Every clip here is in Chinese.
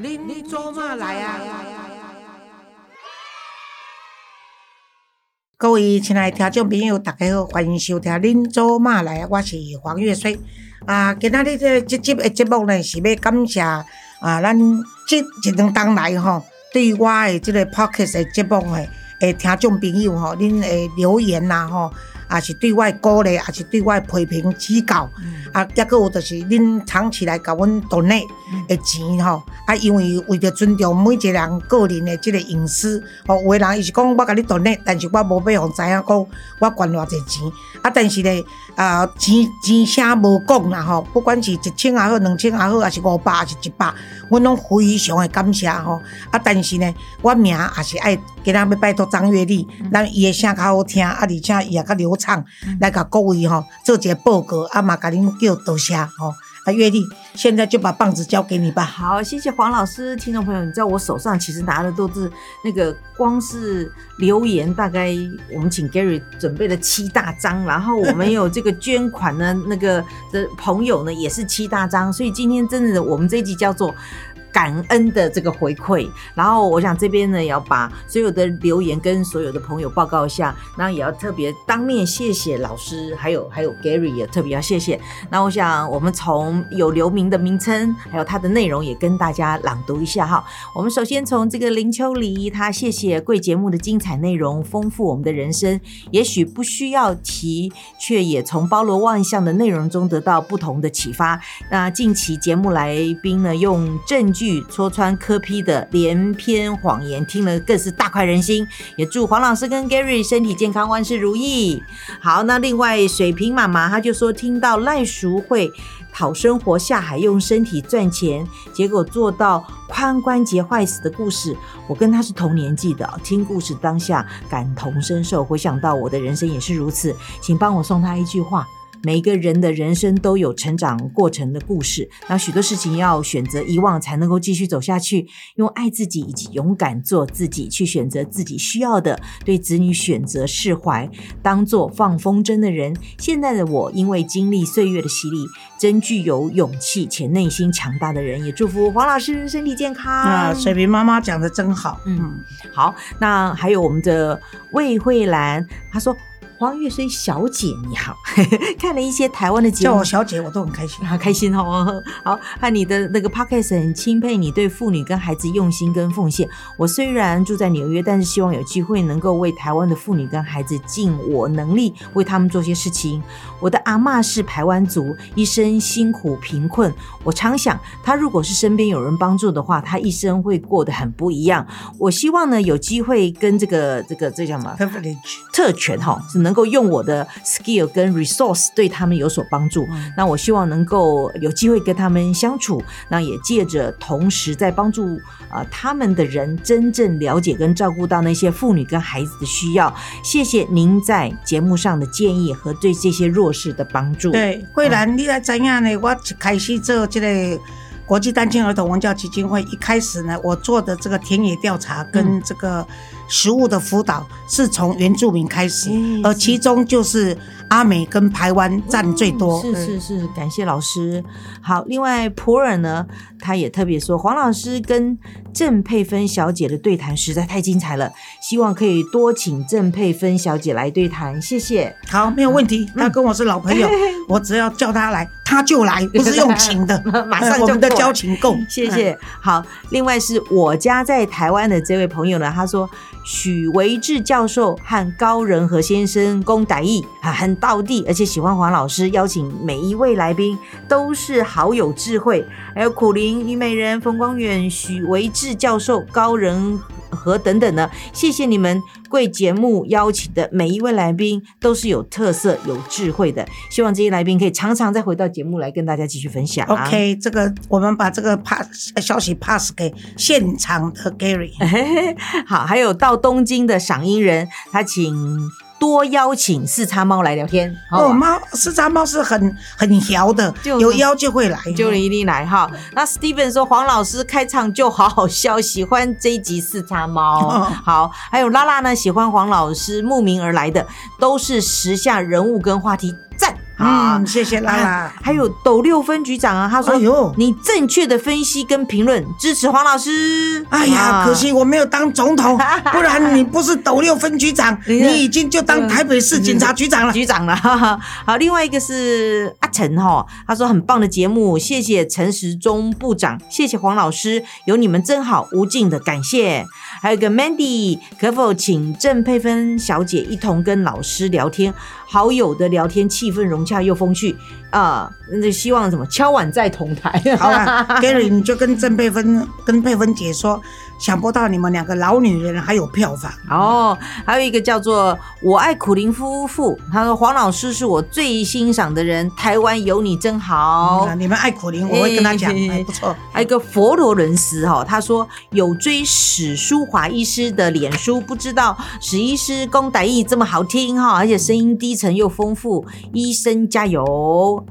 恁做嘛来啊？各位亲爱的听众朋友，大家好，欢迎收听《恁做嘛来》，我是黄月水。啊，今仔日这这集的节目呢，是要感谢啊，咱这一两当来吼，对我的这个 podcast 的节目的诶听众朋友吼，恁的留言呐吼。也是对外鼓励，也是对外批评指教，啊，抑佫有就是恁藏起来甲阮 donate 内的钱吼，啊，因为为着尊重每一个人个人的即个隐私，吼，有的人伊是讲我甲你 donate 内，但是我无要互知影讲我捐偌济钱，啊，但是咧，啊，钱钱声无讲啦吼，不管是一千也好，两千也好，还是五百，还是一百，阮拢非常的感谢吼，啊，但是呢，我名也是爱今仔要拜托张月丽，咱伊的声较好听，啊，而且伊也较流。畅来甲各位吼做一个报告，啊嘛甲恁叫多谢吼。啊，月丽，现在就把棒子交给你吧。好，谢谢黄老师，听众朋友，你知道我手上其实拿的都是那个，光是留言，大概我们请 Gary 准备了七大张，然后我们有这个捐款呢，那个的朋友呢也是七大张，所以今天真的我们这一集叫做。感恩的这个回馈，然后我想这边呢，也要把所有的留言跟所有的朋友报告一下，那也要特别当面谢谢老师，还有还有 Gary 也特别要谢谢。那我想我们从有留名的名称，还有它的内容也跟大家朗读一下哈。我们首先从这个林秋离，他谢谢贵节目的精彩内容，丰富我们的人生，也许不需要提，却也从包罗万象的内容中得到不同的启发。那近期节目来宾呢，用证据。戳穿科批的连篇谎言，听了更是大快人心。也祝黄老师跟 Gary 身体健康，万事如意。好，那另外水瓶妈妈，她就说听到赖淑慧讨生活下海用身体赚钱，结果做到髋关节坏死的故事。我跟她是同年纪的，听故事当下感同身受，回想到我的人生也是如此，请帮我送她一句话。每一个人的人生都有成长过程的故事，那许多事情要选择遗忘才能够继续走下去。用爱自己以及勇敢做自己去选择自己需要的，对子女选择释怀，当做放风筝的人。现在的我，因为经历岁月的洗礼，真具有勇气且内心强大的人。也祝福黄老师身体健康。啊，水瓶妈妈讲的真好。嗯，好。那还有我们的魏慧兰，她说。黄月水小姐你好，看了一些台湾的节目，叫我小姐我都很开心，好开心哦。好，看你的那个 podcast 很钦佩你对妇女跟孩子用心跟奉献。我虽然住在纽约，但是希望有机会能够为台湾的妇女跟孩子尽我能力为他们做些事情。我的阿妈是台湾族，一生辛苦贫困。我常想，她如果是身边有人帮助的话，她一生会过得很不一样。我希望呢有机会跟这个这个这叫什么特权哈是能。能够用我的 skill 跟 resource 对他们有所帮助，那我希望能够有机会跟他们相处，那也借着同时在帮助啊他们的人真正了解跟照顾到那些妇女跟孩子的需要。谢谢您在节目上的建议和对这些弱势的帮助。对，桂兰，你来怎样呢？我开始做这个国际单亲儿童文教基金会，一开始呢，我做的这个田野调查跟这个。食物的辅导是从原住民开始，而其中就是阿美跟台湾占最多。是是是，感谢老师。好，另外普洱呢，他也特别说，黄老师跟郑佩芬小姐的对谈实在太精彩了，希望可以多请郑佩芬小姐来对谈。谢谢。好，没有问题。他跟我是老朋友，我只要叫他来，他就来，不是用请的，马上我们的交情够。谢谢。好，另外是我家在台湾的这位朋友呢，他说。许维志教授和高仁和先生公歹义啊，很道地，而且喜欢黄老师。邀请每一位来宾都是好有智慧，还有苦林虞美人、冯光远、许维志教授、高仁和等等呢，谢谢你们贵节目邀请的每一位来宾都是有特色、有智慧的，希望这些来宾可以常常再回到节目来跟大家继续分享。OK，这个我们把这个 pass 消息 pass 给现场的 Gary。好，还有到东京的赏樱人，他请多邀请四叉猫来聊天。哦，猫四叉猫是很很摇的，有邀就会来。就一定来哈。那 Steven 说黄老师开场就好好笑，喜欢这一集四叉猫。哦好，还有拉拉呢，喜欢黄老师慕名而来的，都是时下人物跟话题赞啊。嗯，谢谢拉拉。还有斗六分局长啊，他说：“哎呦你正确的分析跟评论支持黄老师。”哎呀，啊可惜我没有当总统，不然你不是斗六分局长，你已经就当台北市警察局长了。局长了。哈哈。好，另外一个是阿陈哈，他说很棒的节目，谢谢陈时中部长，谢谢黄老师，有你们真好，无尽的感谢。还有个 Mandy，可否请郑佩芬小姐一同跟老师聊天？好友的聊天气氛融洽又风趣啊，那、希望什么敲碗再同台。好了，Gary，你就跟郑佩芬、跟佩芬姐说，想不到你们两个老女人还有票房。哦，还有一个叫做“我爱苦林夫妇”，他说黄老师是我最欣赏的人，台湾有你真好。嗯你们爱苦林，我会跟他讲，哎哎，不错。还有一个佛罗伦斯哈、他说有追史书华医师的脸书，不知道史医师公歹意这么好听哈、而且声音低沉又丰富，医生加油！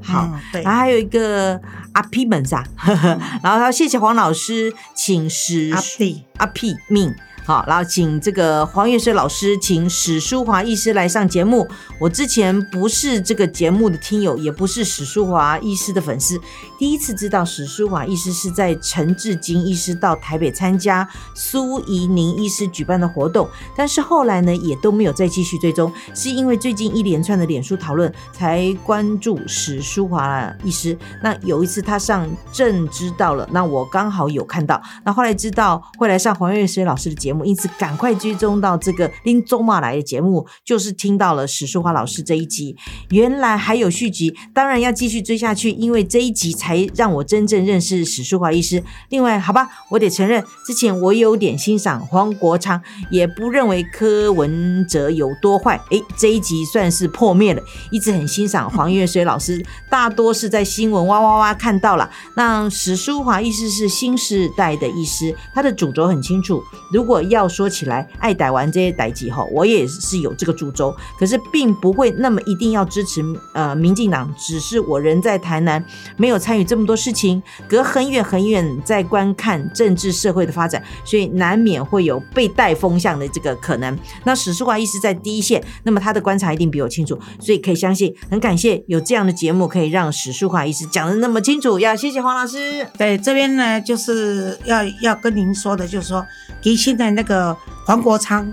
好，嗯对。然后还有一个阿 P 们啊，然后他说谢谢黄老师，请食阿 P，阿 P 命。好，然后请这个黄月水老师，请史书华医师来上节目。我之前不是这个节目的听友，也不是史书华医师的粉丝，第一次知道史书华医师是在陈志金医师到台北参加苏怡宁医师举办的活动，但是后来呢，也都没有再继续追踪，是因为最近一连串的脸书讨论才关注史书华医师。那有一次他上正知道了，那我刚好有看到，那后来知道会来上黄月水老师的节目，因此赶快追踪到这个拎周马来的节目，就是听到了史书华老师这一集，原来还有续集，当然要继续追下去，因为这一集才让我真正认识史书华医师。另外，好吧，我得承认，之前我有点欣赏黄国昌，也不认为柯文哲有多坏。诶，这一集算是破灭了。一直很欣赏黄月水老师，大多是在新闻哇哇哇看到了。那史书华医师是新时代的医师，他的主轴很清楚。如果要说起来，爱逮完这些逮几后，我也是有这个主轴，可是并不会那么一定要支持呃民进党，只是我人在台南，没有参与这么多事情，隔很远很远在观看政治社会的发展，所以难免会有被带风向的这个可能。那史书华医师在第一线，那么他的观察一定比我清楚，所以可以相信，很感谢有这样的节目可以让史书华医师讲的那么清楚，要谢谢黄老师。对，这边呢就是要要跟您说的，就是说，给现在在那个黄国昌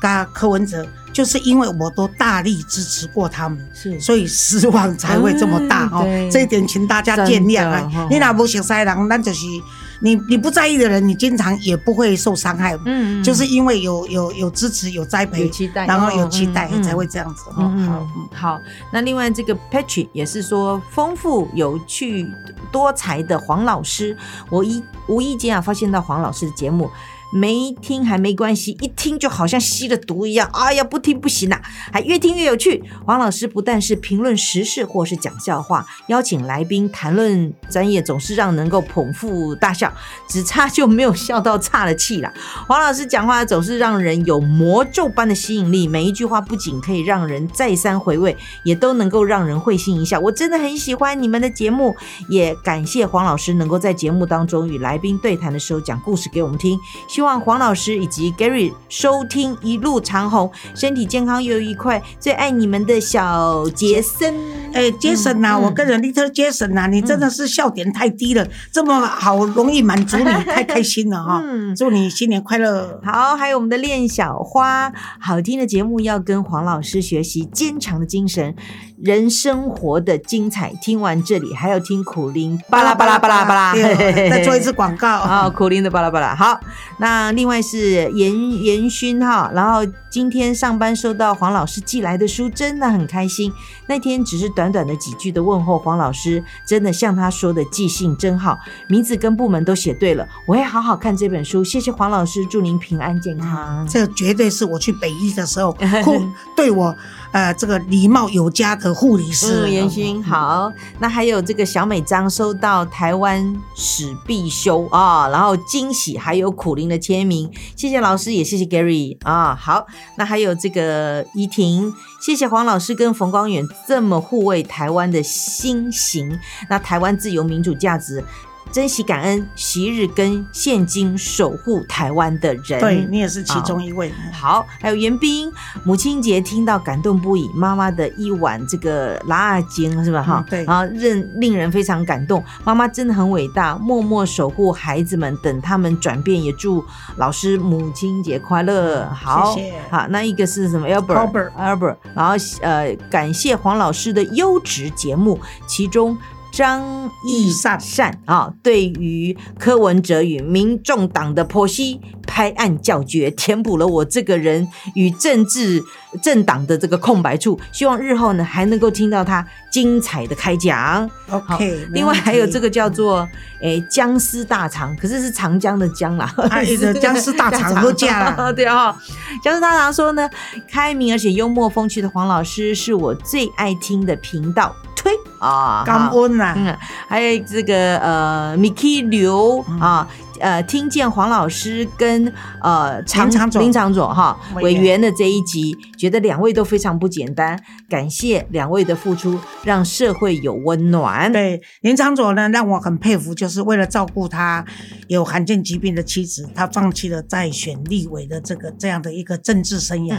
跟柯文哲，就是因为我都大力支持过他们，是所以失望才会这么大哦嗯。这一点请大家见谅啊哦。你哪不熟悉人，那就是你你不在意的人，你经常也不会受伤害。嗯嗯就是因为有有有支持有栽培有，期待，然后有期待嗯嗯才会这样子哦。嗯好嗯，好。那另外这个 Patrick 也是说丰富、有趣、多才的黄老师，我一无意间啊发现到黄老师的节目。没听还没关系，一听就好像吸了毒一样。哎呀，不听不行啊，还越听越有趣。黄老师不但是评论时事或是讲笑话，邀请来宾谈论专业，总是让能够捧腹大笑，只差就没有笑到岔了气了。黄老师讲话总是让人有魔咒般的吸引力，每一句话不仅可以让人再三回味，也都能够让人会心一笑。我真的很喜欢你们的节目，也感谢黄老师能够在节目当中与来宾对谈的时候讲故事给我们听。希望黄老师以及 Gary 收听一路长虹，身体健康又愉快。最爱你们的小杰森，哎，Jason 呐，嗯我跟人 Little Jason 呐，你真的是笑点太低了，这么好容易满足你，太开心了哈！嗯祝你新年快乐。好，还有我们的练小花，好听的节目要跟黄老师学习坚强的精神，人生活的精彩。听完这里还要听苦林巴拉巴拉巴拉巴拉，对再做一次广告啊，苦林的巴拉巴拉。好，那另外是严严勋哈，然后今天上班收到黄老师寄来的书，真的很开心。那天只是短短的几句的问候，黄老师真的像他说的记性真好，名字跟部门都写对了。我会好好看这本书，谢谢黄老师，祝您平安健康。这绝对是我去北医的时候对 对我呃这个礼貌有加的护理师。嗯，严勋好。那还有这个小美章收到台湾史必修啊，然后惊喜还有苦灵的签名，谢谢老师，也谢谢 Gary 啊。好，那还有这个依婷，谢谢黄老师跟冯光远这么护卫台湾的心形，那台湾自由民主价值。珍惜感恩，昔日跟现今守护台湾的人，对你也是其中一位。好，还有袁冰，母亲节听到感动不已，妈妈的一碗这个辣精是吧？哈，对，然后令令人非常感动。妈妈真的很伟大，默默守护孩子们，等他们转变。也祝老师母亲节快乐。好，谢谢。好，那一个是什么？Albert，Albert，然后呃，感谢黄老师的优质节目，其中。张义善。善啊，对于柯文哲与民众党的剖析、拍案叫绝，填补了我这个人与政治政党的这个空白处。希望日后呢，还能够听到他精彩的开讲。OK，另外还有这个叫做诶僵尸大肠，可是是长江的江啦，僵尸大肠喝假了。对啊，僵尸大肠说呢，开明而且幽默风趣的黄老师是我最爱听的频道。推啊，感恩呐，嗯，还有这个呃，Miki 刘啊，呃，听见黄老师跟呃林长总林长总哈委员的这一集，觉得两位都非常不简单，感谢两位的付出，让社会有温暖。对林长总呢，让我很佩服，就是为了照顾他有罕见疾病的妻子，他放弃了再选立委的这个这样的一个政治生涯，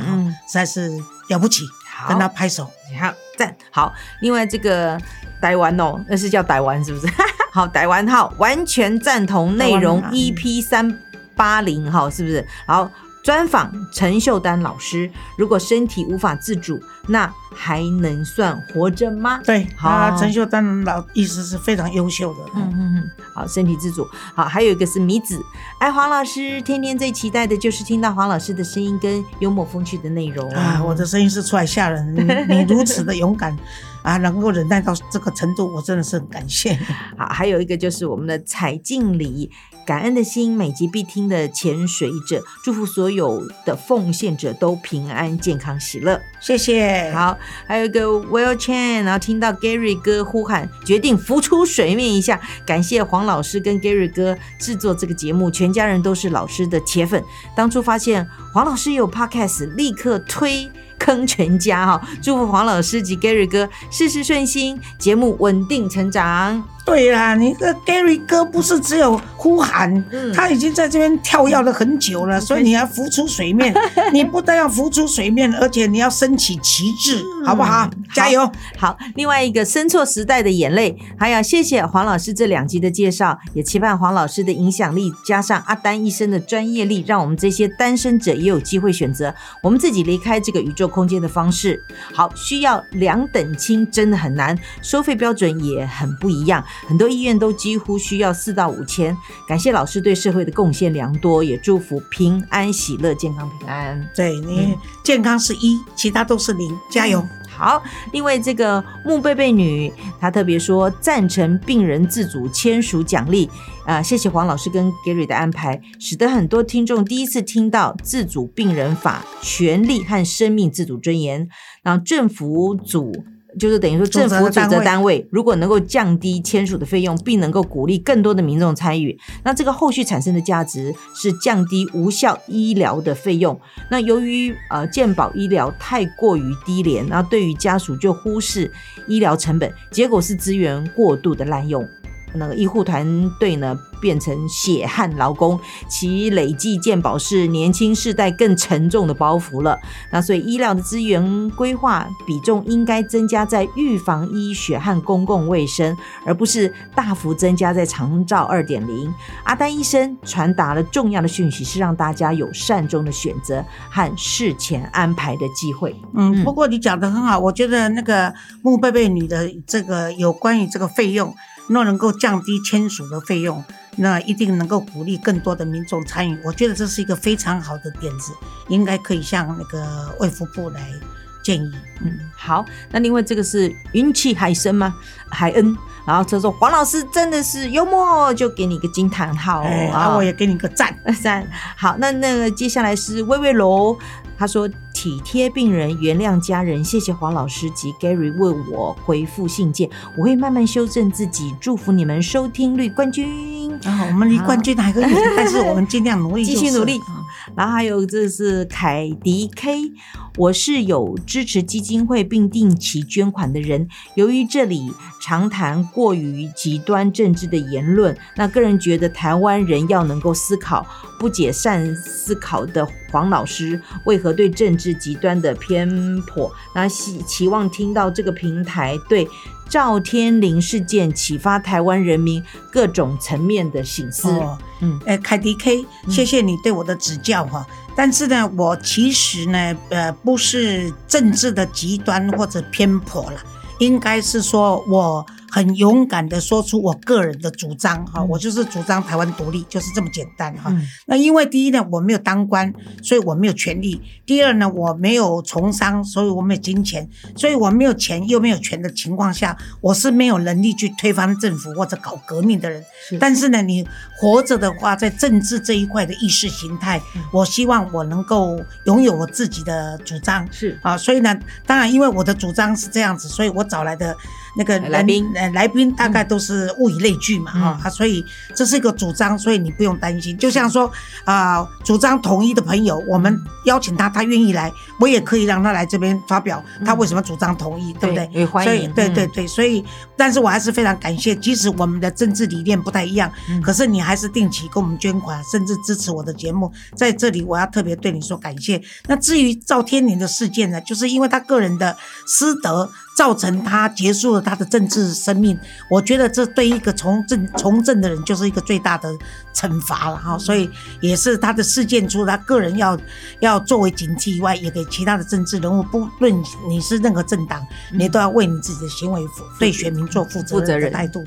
实在是了不起。跟他拍手，好赞好。另外这个台湾哦，那是叫台湾是不是？好，台湾号完全赞同内容，EP 三八零哈是不是？好。专访陈秀丹老师，如果身体无法自主，那还能算活着吗？对，好，陈秀丹老医师是非常优秀的。嗯嗯嗯，好，身体自主。好，还有一个是米子，哎，黄老师，天天最期待的就是听到黄老师的声音跟幽默风趣的内容啊！我的声音是出来吓人，你如此的勇敢啊，能够忍耐到这个程度，我真的是很感谢。好，还有一个就是我们的彩静礼。感恩的心，每集必听的潜水者，祝福所有的奉献者都平安、健康、喜乐。谢谢。好，还有一个 Will Chan，然后听到 Gary 哥呼喊，决定浮出水面一下。感谢黄老师跟 Gary 哥制作这个节目，全家人都是老师的铁粉。当初发现黄老师有 Podcast，立刻推。坑全家哈！祝福黄老师及 Gary 哥事事顺心，节目稳定成长。对啦，你这 Gary 哥不是只有呼喊，他已经在这边跳跃了很久了，所以你要浮出水面。你不但要浮出水面，而且你要升起旗帜，好不好？加油！好，另外一个生错时代的眼泪，还要谢谢黄老师这两集的介绍，也期盼黄老师的影响力加上阿丹医生的专业力，让我们这些单身者也有机会选择我们自己离开这个宇宙。空间的方式好，需要两等亲真的很难，收费标准也很不一样，很多医院都几乎需要四到五千。感谢老师对社会的贡献良多，也祝福平安喜乐、健康平安。对你健康是一，其他都是零，加油。好，另外这个木贝贝女，她特别说赞成病人自主签署奖励，啊，谢谢黄老师跟 Gary 的安排，使得很多听众第一次听到自主病人法权利和生命自主尊严，让政府组。就是等于说，政府组织单位如果能够降低签署的费用，并能够鼓励更多的民众参与，那这个后续产生的价值是降低无效医疗的费用。那由于呃健保医疗太过于低廉，那对于家属就忽视医疗成本，结果是资源过度的滥用。那个医护团队呢，变成血汗劳工，其累计健保是年轻世代更沉重的包袱了。那所以医疗的资源规划比重应该增加在预防医学和公共卫生，而不是大幅增加在长照二点零。阿丹医生传达了重要的讯息，是让大家有善终的选择和事前安排的机会。嗯，不过你讲的很好，我觉得那个穆贝贝你的这个有关于这个费用。若能够降低签署的费用，那一定能够鼓励更多的民众参与。我觉得这是一个非常好的点子，应该可以向那个卫福部来建议。嗯，好，那另外这个是运气海参吗？海恩，然后他说黄老师真的是幽默，就给你一个惊叹号哎，啊啊，我也给你个赞。赞好，那那个接下来是微微楼，他说体贴病人，原谅家人，谢谢黄老师及 Gary 为我回复信件，我会慢慢修正自己，祝福你们收听率冠军。啊，我们离冠军还很远，但是我们尽量努力，继续努力啊然后还有这是凯迪 K，我是有支持基金会并定期捐款的人。由于这里常谈过于极端政治的言论，那个人觉得台湾人要能够思考，不解善思考的黄老师为何对政治极端的偏颇？那希期望听到这个平台对。赵天麟事件启发台湾人民各种层面的醒思。哦，嗯呃，凯迪 K，谢谢你对我的指教哈。但是呢，我其实呢，呃，不是政治的极端或者偏颇了，应该是说我很勇敢的说出我个人的主张哈，嗯我就是主张台湾独立，就是这么简单哈。嗯那因为第一呢，我没有当官，所以我没有权利；第二呢，我没有从商，所以我没有金钱，所以我没有钱又没有权的情况下，我是没有能力去推翻政府或者搞革命的人。是但是呢，你活着的话，在政治这一块的意识形态，嗯我希望我能够拥有我自己的主张。是啊，所以呢，当然因为我的主张是这样子，所以我找来的那个来宾。呃来宾大概都是物以类聚嘛，哈、嗯啊，所以这是一个主张，所以你不用担心。就像说啊、主张统一的朋友，我们邀请他，他愿意来，我也可以让他来这边发表他为什么主张统一，对不对？也欢所以对对对，所以，但是我还是非常感谢，即使我们的政治理念不太一样，嗯。可是你还是定期给我们捐款，甚至支持我的节目，在这里我要特别对你说感谢。那至于赵天麟的事件呢，就是因为他个人的私德造成他结束了他的政治生命，我觉得这对一个从政从政的人就是一个最大的惩罚了哈，所以也是他的事件，除了他个人要要作为警惕以外，也给其他的政治人物，不论你是任何政党，你都要为你自己的行为负对选民做负责任任的态度。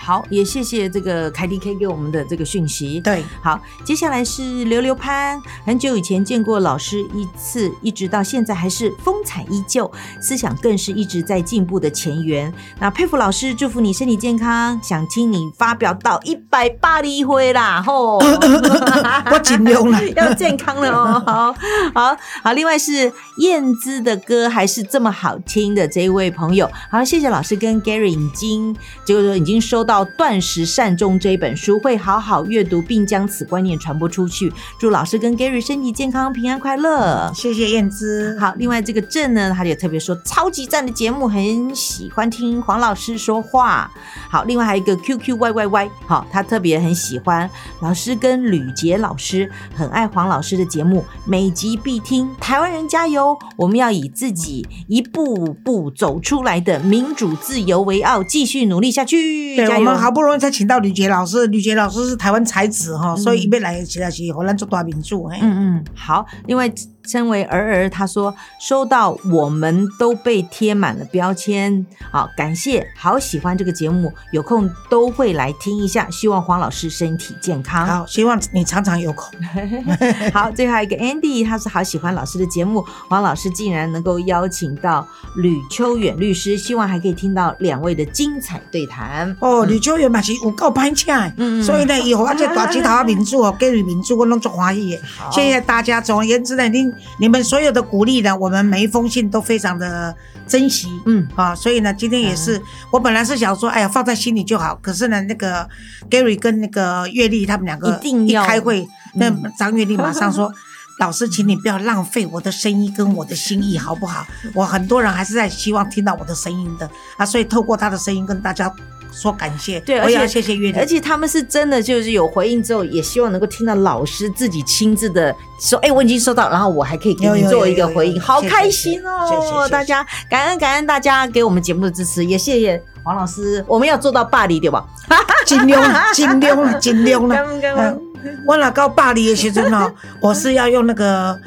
好，也谢谢这个凯迪 K 给我们的这个讯息。对，好，接下来是刘刘潘，很久以前见过老师一次，一直到现在还是风采依旧，思想更是一直在进步的前缘。那佩服老师，祝福你身体健康，想听你发表到一百八十回啦，吼，我尽量了。要健康了哦。好好好，另外是燕姿的歌还是这么好听的这一位朋友，好，谢谢老师跟 Gary 已经就是说已经收到《断食善终》这一本书，会好好阅读，并将此观念传播出去。祝老师跟 Gary 身体健康，平安快乐。谢谢燕姿。好，另外这个郑呢，他也特别说超级赞的节目，很喜欢听黄老师说话。好，另外还有一个 QQYYY，好，他特别很喜欢老师跟吕杰老师，很爱黄老师的节目，每集必听。台湾人加油！我们要以自己一步步走出来的民主自由为傲，继续努力下去。我们好不容易才请到吕杰老师，吕杰老师是台湾才子哈，所以一辈来其实是荷兰做大民主。嘿嗯嗯，好。另外，身为儿儿，他说收到我们都被贴满了标签，好感谢，好喜欢这个节目，有空都会来听一下。希望黄老师身体健康。好，希望你常常有空。好，最后一个 Andy，他是好喜欢老师的节目，黄老师竟然能够邀请到吕秋远律师，希望还可以听到两位的精彩对谈。哦，吕秋远嘛是有够歹请的，嗯嗯所以呢，以后我这大吉头民主哦，给予民主，我拢足欢喜的。好谢谢大家。总而言之呢，您你们所有的鼓励呢，我们每一封信都非常的珍惜。嗯啊，所以呢，今天也是，我本来是想说，哎呀，放在心里就好。可是呢，那个 Gary 跟那个月丽他们两个一定要开会，那嗯张月丽马上说。老师，请你不要浪费我的声音跟我的心意，好不好？我很多人还是在希望听到我的声音的啊，所以透过他的声音跟大家说感谢。对而且谢谢月丽而。且他们是真的就是有回应之后，也希望能够听到老师自己亲自的说，哎、我已经收到，然后我还可以给你做一个回应，好开心哦！谢谢大家感恩感恩大家给我们节目的支持，也谢谢黄老师，我们要做到巴黎对吧？尽量啦，尽量啦，尽量啦。恩感嗯，我若到巴黎的时阵哦，我是要用那个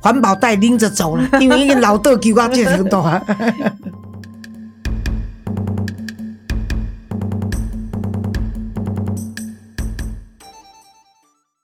环保袋拎着走了，因为老豆给我这程度啊。